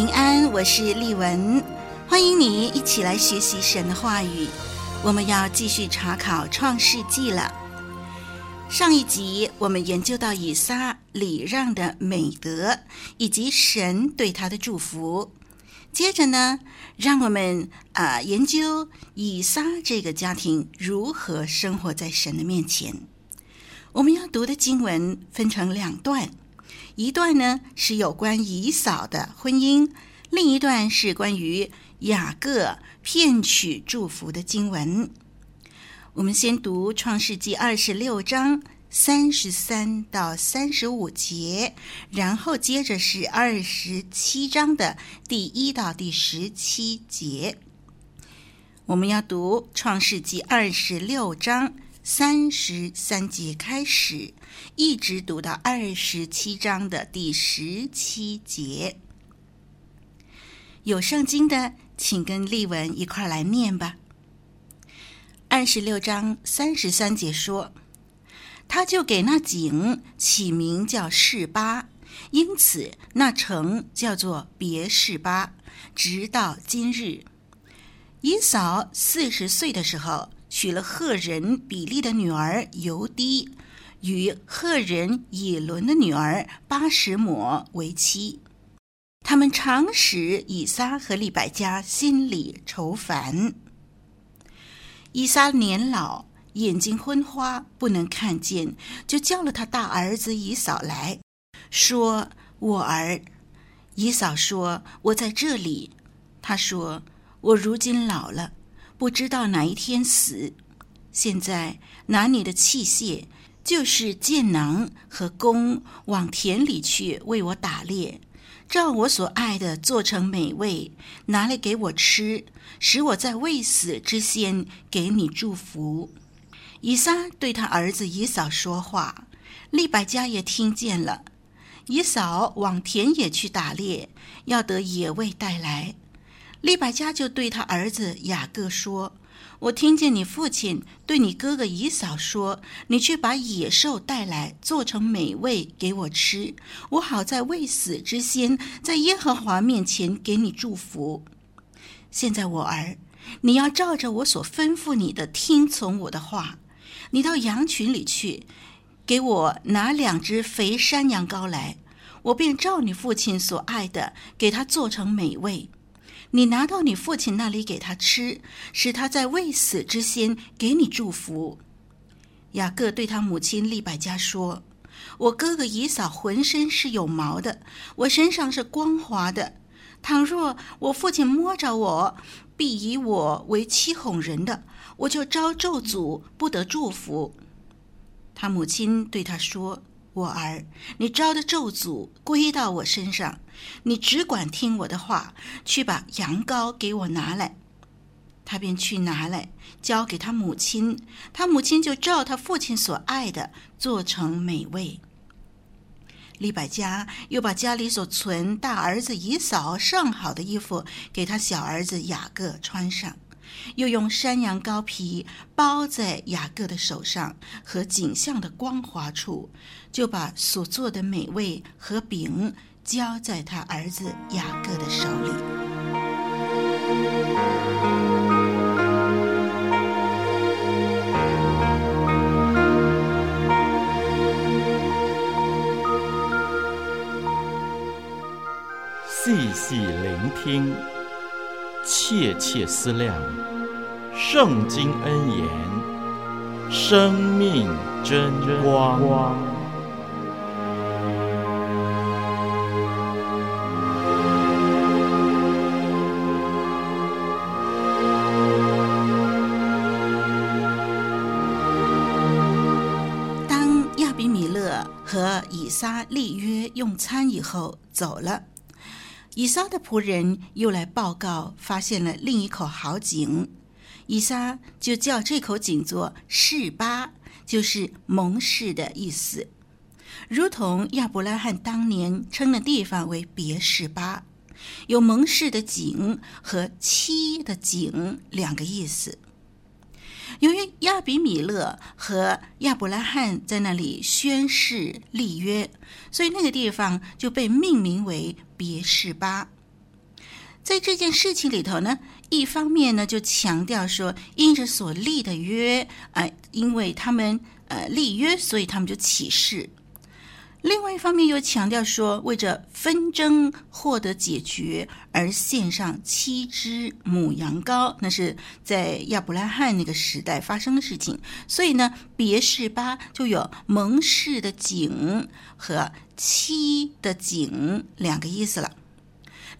平安，我是丽文，欢迎你一起来学习神的话语。我们要继续查考《创世纪》了。上一集我们研究到以撒礼让的美德，以及神对他的祝福。接着呢，让我们啊、研究以撒这个家庭如何生活在神的面前。我们要读的经文分成两段。一段呢是有关以扫的婚姻，另一段是关于雅各骗取祝福的经文。我们先读创世纪二十六章三十三到三十五节，然后接着是二十七章的第一到第十七节。我们要读创世纪二十六章。三十三节开始，一直读到二十七章的第十七节。有圣经的，请跟例文一块来念吧。二十六章三十三节说：“他就给那井起名叫示巴，因此那城叫做别是巴，直到今日。”以扫四十岁的时候。娶了赫人比利的女儿犹低，与赫人以伦的女儿巴实抹为妻。他们常使以撒和利百加心里愁烦。以撒年老，眼睛昏花，不能看见，就叫了他大儿子以扫来说：“我儿。”以扫说：“我在这里。”他说：“我如今老了。”不知道哪一天死，现在拿你的器械，就是箭囊和弓，往田里去为我打猎，照我所爱的做成美味，拿来给我吃，使我在未死之先给你祝福。以撒对他儿子以扫说话，利百加也听见了。以扫往田野去打猎，要得野味带来。利百加就对他儿子雅各说：“我听见你父亲对你哥哥姨嫂说，你去把野兽带来，做成美味给我吃，我好在未死之先，在耶和华面前给你祝福。现在我儿，你要照着我所吩咐你的，听从我的话。你到羊群里去，给我拿两只肥山羊羔来，我便照你父亲所爱的，给他做成美味。”你拿到你父亲那里给他吃，使他在未死之先给你祝福。雅各对他母亲利百加说：“我哥哥以扫浑身是有毛的，我身上是光滑的。倘若我父亲摸着我，必以我为欺哄人的，我就遭咒诅，不得祝福。”他母亲对他说。我儿，你招的咒诅归到我身上，你只管听我的话，去把羊羔给我拿来。他便去拿来，交给他母亲，他母亲就照他父亲所爱的做成美味。利百加又把家里所存大儿子以扫上好的衣服给他小儿子雅各穿上。又用山羊羔皮包在雅各的手上和颈项的光滑处，就把所做的美味和饼交在他儿子雅各的手里。细细聆听，切切思量。圣经恩言，生命真光。当亚比米勒和以撒立约用餐以后走了。以撒的仆人又来报告，发现了另一口好井，以撒就叫这口井做示巴，就是蒙氏的意思，如同亚伯拉罕当年称的地方为别示巴，有蒙氏的井和妻的井两个意思。由于亚比米勒和亚伯拉罕在那里宣誓立约，所以那个地方就被命名为别是巴。在这件事情里头呢，一方面呢就强调说，因着所立的约，啊、因为他们呃立约，所以他们就起誓。另外一方面又强调说，为着纷争获得解决而献上七只母羊羔，那是在亚伯拉罕那个时代发生的事情。所以呢，别是巴就有蒙氏的井和七的井两个意思了。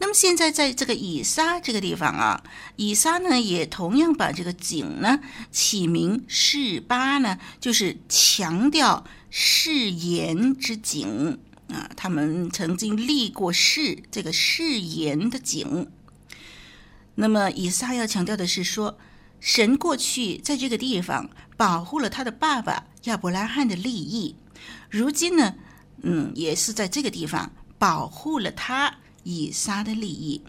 那么现在在这个以撒这个地方啊，以撒呢也同样把这个井呢起名示巴呢，就是强调。誓言之井啊，他们曾经立过誓，这个誓言的井。那么以撒要强调的是说，神过去在这个地方保护了他的爸爸亚伯拉罕的利益，如今呢，嗯，也是在这个地方保护了他以撒的利益。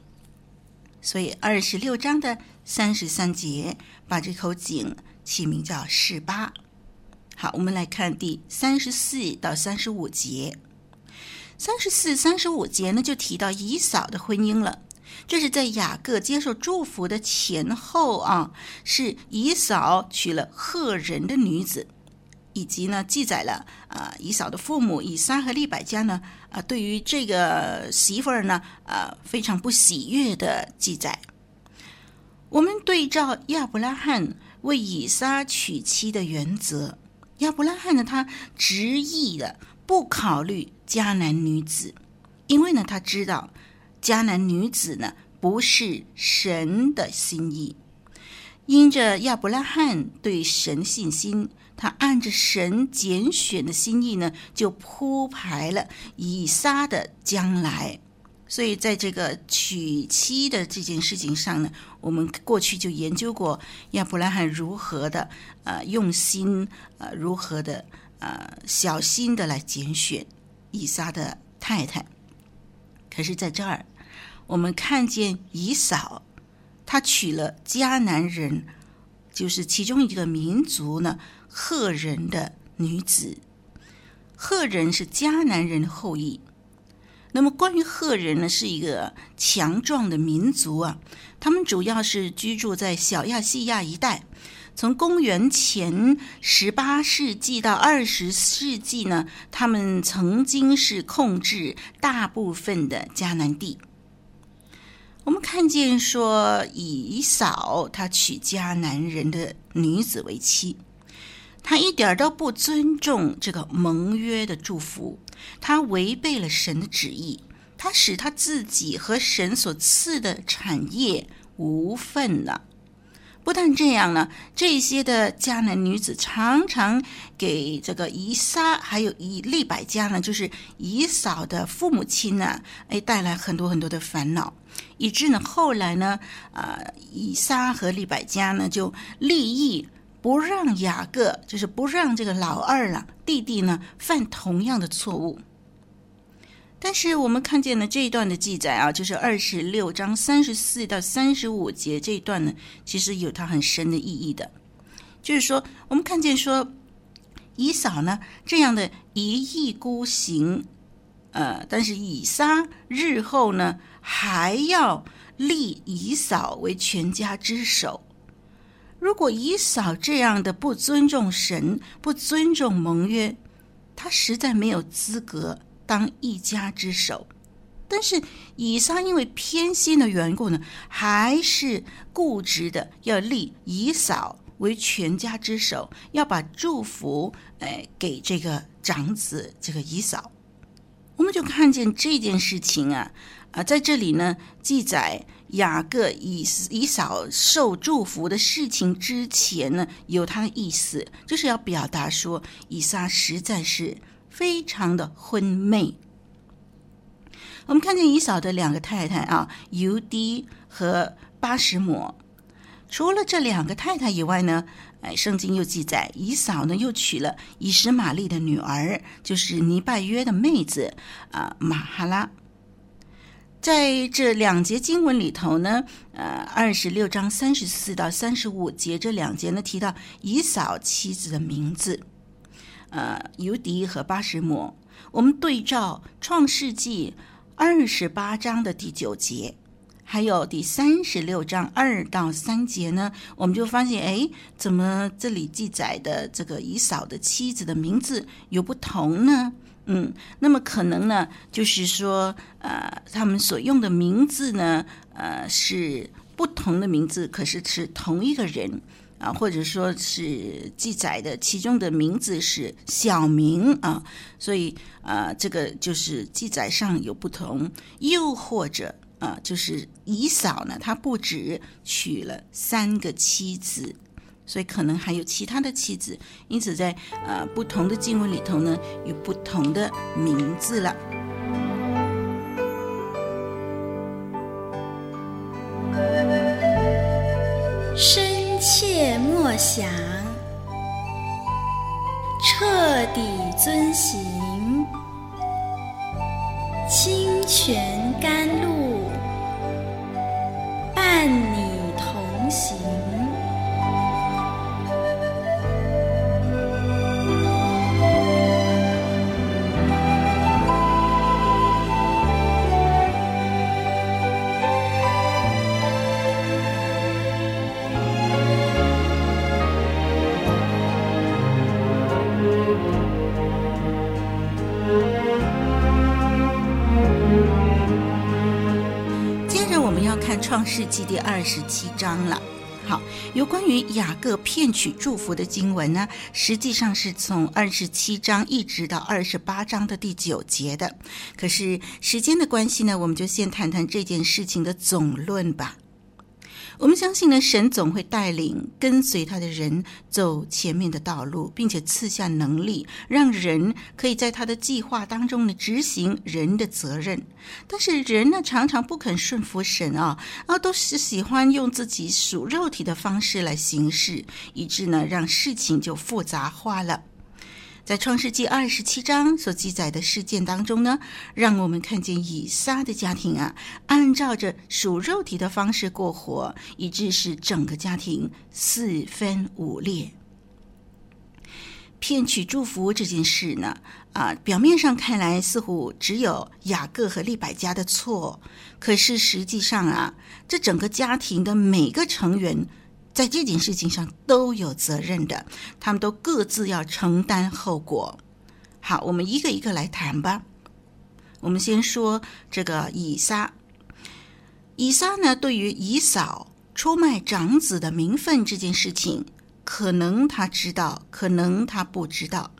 所以二十六章的三十三节，把这口井起名叫示巴。好，我们来看第三十四到三十五节。三十四、三十五节呢，就提到以扫的婚姻了。这是在雅各接受祝福的前后啊，是以扫娶了赫人的女子，以及呢，记载了啊，以扫的父母以撒和利百加呢，啊，对于这个媳妇儿呢，啊，非常不喜悦的记载。我们对照亚伯拉罕为以撒娶妻的原则。亚伯拉罕呢，他执意的不考虑迦南女子，因为呢，他知道迦南女子呢不是神的心意。因着亚伯拉罕对神信心，他按着神拣选的心意呢，就铺排了以撒的将来。所以，在这个娶妻的这件事情上呢，我们过去就研究过亚伯拉罕如何的呃用心，呃如何的呃小心的来拣选以撒的太太。可是，在这儿，我们看见以扫，他娶了迦南人，就是其中一个民族呢，赫人的女子。赫人是迦南人的后裔。那么，关于赫人呢，是一个强壮的民族啊。他们主要是居住在小亚细亚一带。从公元前十八世纪到二十世纪呢，他们曾经是控制大部分的迦南地。我们看见说，以扫他娶迦南人的女子为妻。他一点都不尊重这个盟约的祝福，他违背了神的旨意，他使他自己和神所赐的产业无份了。不但这样呢，这些的迦南女子常常给这个以撒还有以利百家呢，就是以扫的父母亲呢，哎，带来很多很多的烦恼，以致呢后来呢，啊、呃，以撒和利百家呢就立意。不让雅各，就是不让这个老二了弟弟呢犯同样的错误。但是我们看见了这一段的记载啊，就是二十六章三十四到三十五节这一段呢，其实有它很深的意义的。就是说，我们看见说，以扫呢这样的一意孤行，呃，但是以撒日后呢还要立以扫为全家之首。如果以扫这样的不尊重神、不尊重盟约，他实在没有资格当一家之首。但是以撒因为偏心的缘故呢，还是固执的要立以扫为全家之首，要把祝福哎给这个长子这个以扫。我们就看见这件事情啊啊，在这里呢记载。雅各以以扫受祝福的事情之前呢，有他的意思，就是要表达说，以撒实在是非常的昏昧。我们看见以扫的两个太太啊，尤迪和巴实抹。除了这两个太太以外呢，哎，圣经又记载，以扫呢又娶了以实玛利的女儿，就是尼拜约的妹子啊，玛哈拉。在这两节经文里头呢，呃，二十六章三十四到三十五节这两节呢，提到以扫妻子的名字，呃，尤迪和巴实抹。我们对照创世纪二十八章的第九节。还有第三十六章二到三节呢，我们就发现，哎，怎么这里记载的这个以扫的妻子的名字有不同呢？嗯，那么可能呢，就是说，呃，他们所用的名字呢，呃，是不同的名字，可是是同一个人啊，或者说是记载的其中的名字是小名啊，所以啊，这个就是记载上有不同，又或者。啊，就是以扫呢，他不止娶了三个妻子，所以可能还有其他的妻子，因此在呃不同的经文里头呢，有不同的名字了。深切默想，彻底遵行，清泉甘世纪第二十七章了。好，有关于雅各骗取祝福的经文呢，实际上是从二十七章一直到二十八章的第九节的。可是时间的关系呢，我们就先谈谈这件事情的总论吧。我们相信呢，神总会带领跟随他的人走前面的道路，并且赐下能力，让人可以在他的计划当中呢执行人的责任。但是人呢，常常不肯顺服神啊，啊，都是喜欢用自己属肉体的方式来行事，以致呢，让事情就复杂化了。在创世纪二十七章所记载的事件当中呢，让我们看见以撒的家庭啊，按照着属肉体的方式过活，以致使整个家庭四分五裂。骗取祝福这件事呢，啊，表面上看来似乎只有雅各和利百加的错，可是实际上啊，这整个家庭的每个成员。在这件事情上都有责任的，他们都各自要承担后果。好，我们一个一个来谈吧。我们先说这个以撒。以撒呢，对于以扫出卖长子的名分这件事情，可能他知道，可能他不知道。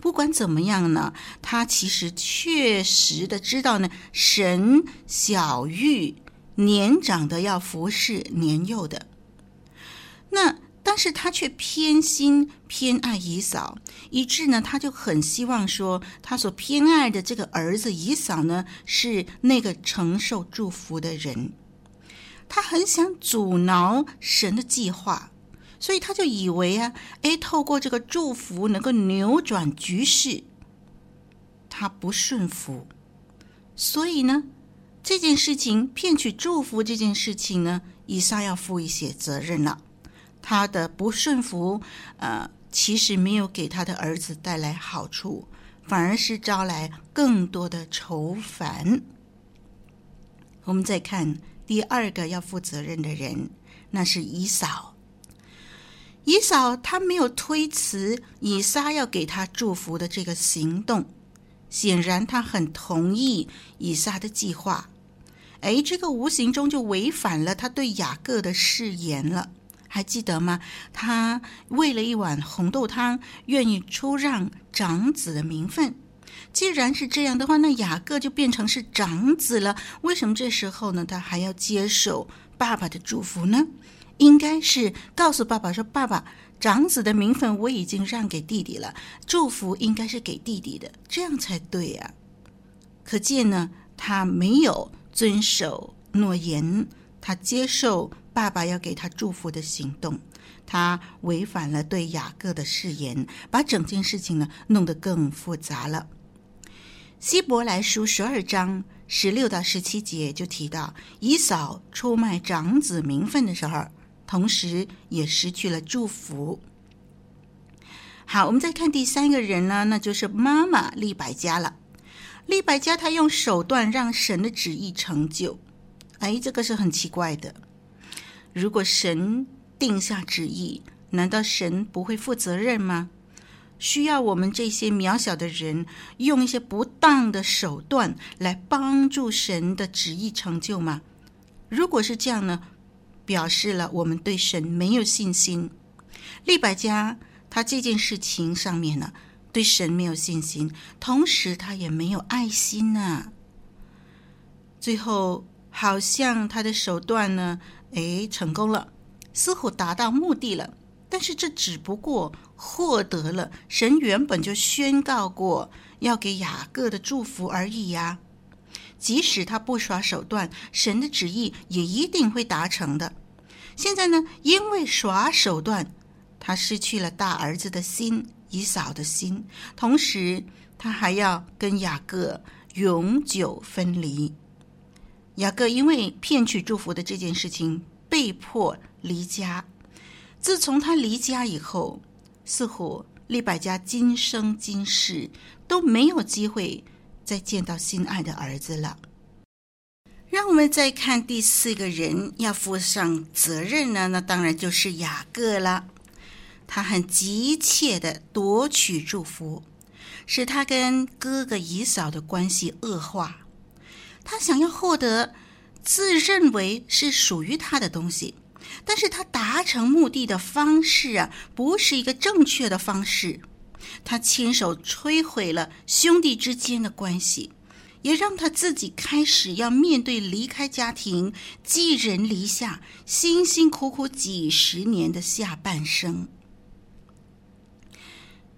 不管怎么样呢，他其实确实的知道呢，神小玉年长的要服侍年幼的。那，但是他却偏心偏爱姨嫂，以致呢，他就很希望说，他所偏爱的这个儿子姨嫂呢，是那个承受祝福的人。他很想阻挠神的计划，所以他就以为啊，诶，透过这个祝福能够扭转局势。他不顺服，所以呢，这件事情骗取祝福这件事情呢，以撒要负一些责任了。他的不顺服，呃，其实没有给他的儿子带来好处，反而是招来更多的愁烦。我们再看第二个要负责任的人，那是以扫。以扫他没有推辞以撒要给他祝福的这个行动，显然他很同意以撒的计划。哎，这个无形中就违反了他对雅各的誓言了。还记得吗？他为了一碗红豆汤，愿意出让长子的名分。既然是这样的话，那雅各就变成是长子了。为什么这时候呢？他还要接受爸爸的祝福呢？应该是告诉爸爸说：“爸爸，长子的名分我已经让给弟弟了，祝福应该是给弟弟的，这样才对呀。可见呢，他没有遵守诺言，他接受爸爸要给他祝福的行动，他违反了对雅各的誓言，把整件事情呢弄得更复杂了。希伯来书十二章十六到十七节就提到，以扫出卖长子名分的时候，同时也失去了祝福。好，我们再看第三个人呢，那就是妈妈利百加了。利百加他用手段让神的旨意成就，哎，这个是很奇怪的。如果神定下旨意，难道神不会负责任吗？需要我们这些渺小的人用一些不当的手段来帮助神的旨意成就吗？如果是这样呢，表示了我们对神没有信心。利百加他这件事情上面呢，对神没有信心，同时他也没有爱心呐、最后好像他的手段呢，哎，成功了，似乎达到目的了。但是这只不过获得了神原本就宣告过要给雅各的祝福而已呀。即使他不耍手段，神的旨意也一定会达成的。现在呢，因为耍手段，他失去了大儿子的心。以扫的心，同时他还要跟雅各永久分离。雅各因为骗取祝福的这件事情，被迫离家。自从他离家以后，似乎利百加今生今世都没有机会再见到心爱的儿子了。让我们再看第四个人要负上责任呢，那当然就是雅各了。他很急切的夺取祝福，使他跟哥哥以嫂的关系恶化。他想要获得自认为是属于他的东西，但是他达成目的的方式啊，不是一个正确的方式。他亲手摧毁了兄弟之间的关系，也让他自己开始要面对离开家庭、寄人篱下、辛辛苦苦几十年的下半生。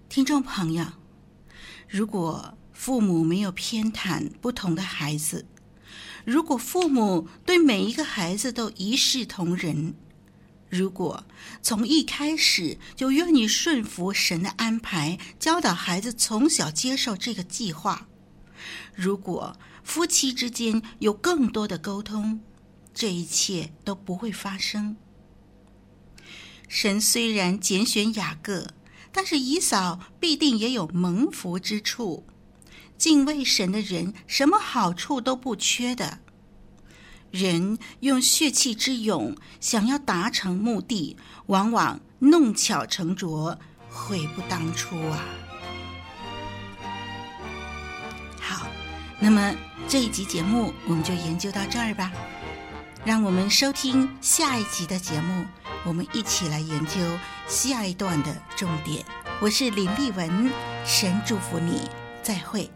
听众朋友，如果父母没有偏袒不同的孩子，如果父母对每一个孩子都一视同仁，如果从一开始就愿意顺服神的安排，教导孩子从小接受这个计划，如果夫妻之间有更多的沟通，这一切都不会发生。神虽然拣选雅各。但是以扫必定也有蒙福之处，敬畏神的人什么好处都不缺的。人用血气之勇想要达成目的，往往弄巧成拙，悔不当初啊！好，那么这一集节目我们就研究到这儿吧。让我们收听下一集的节目，我们一起来研究下一段的重点。我是林丽文，神祝福你，再会。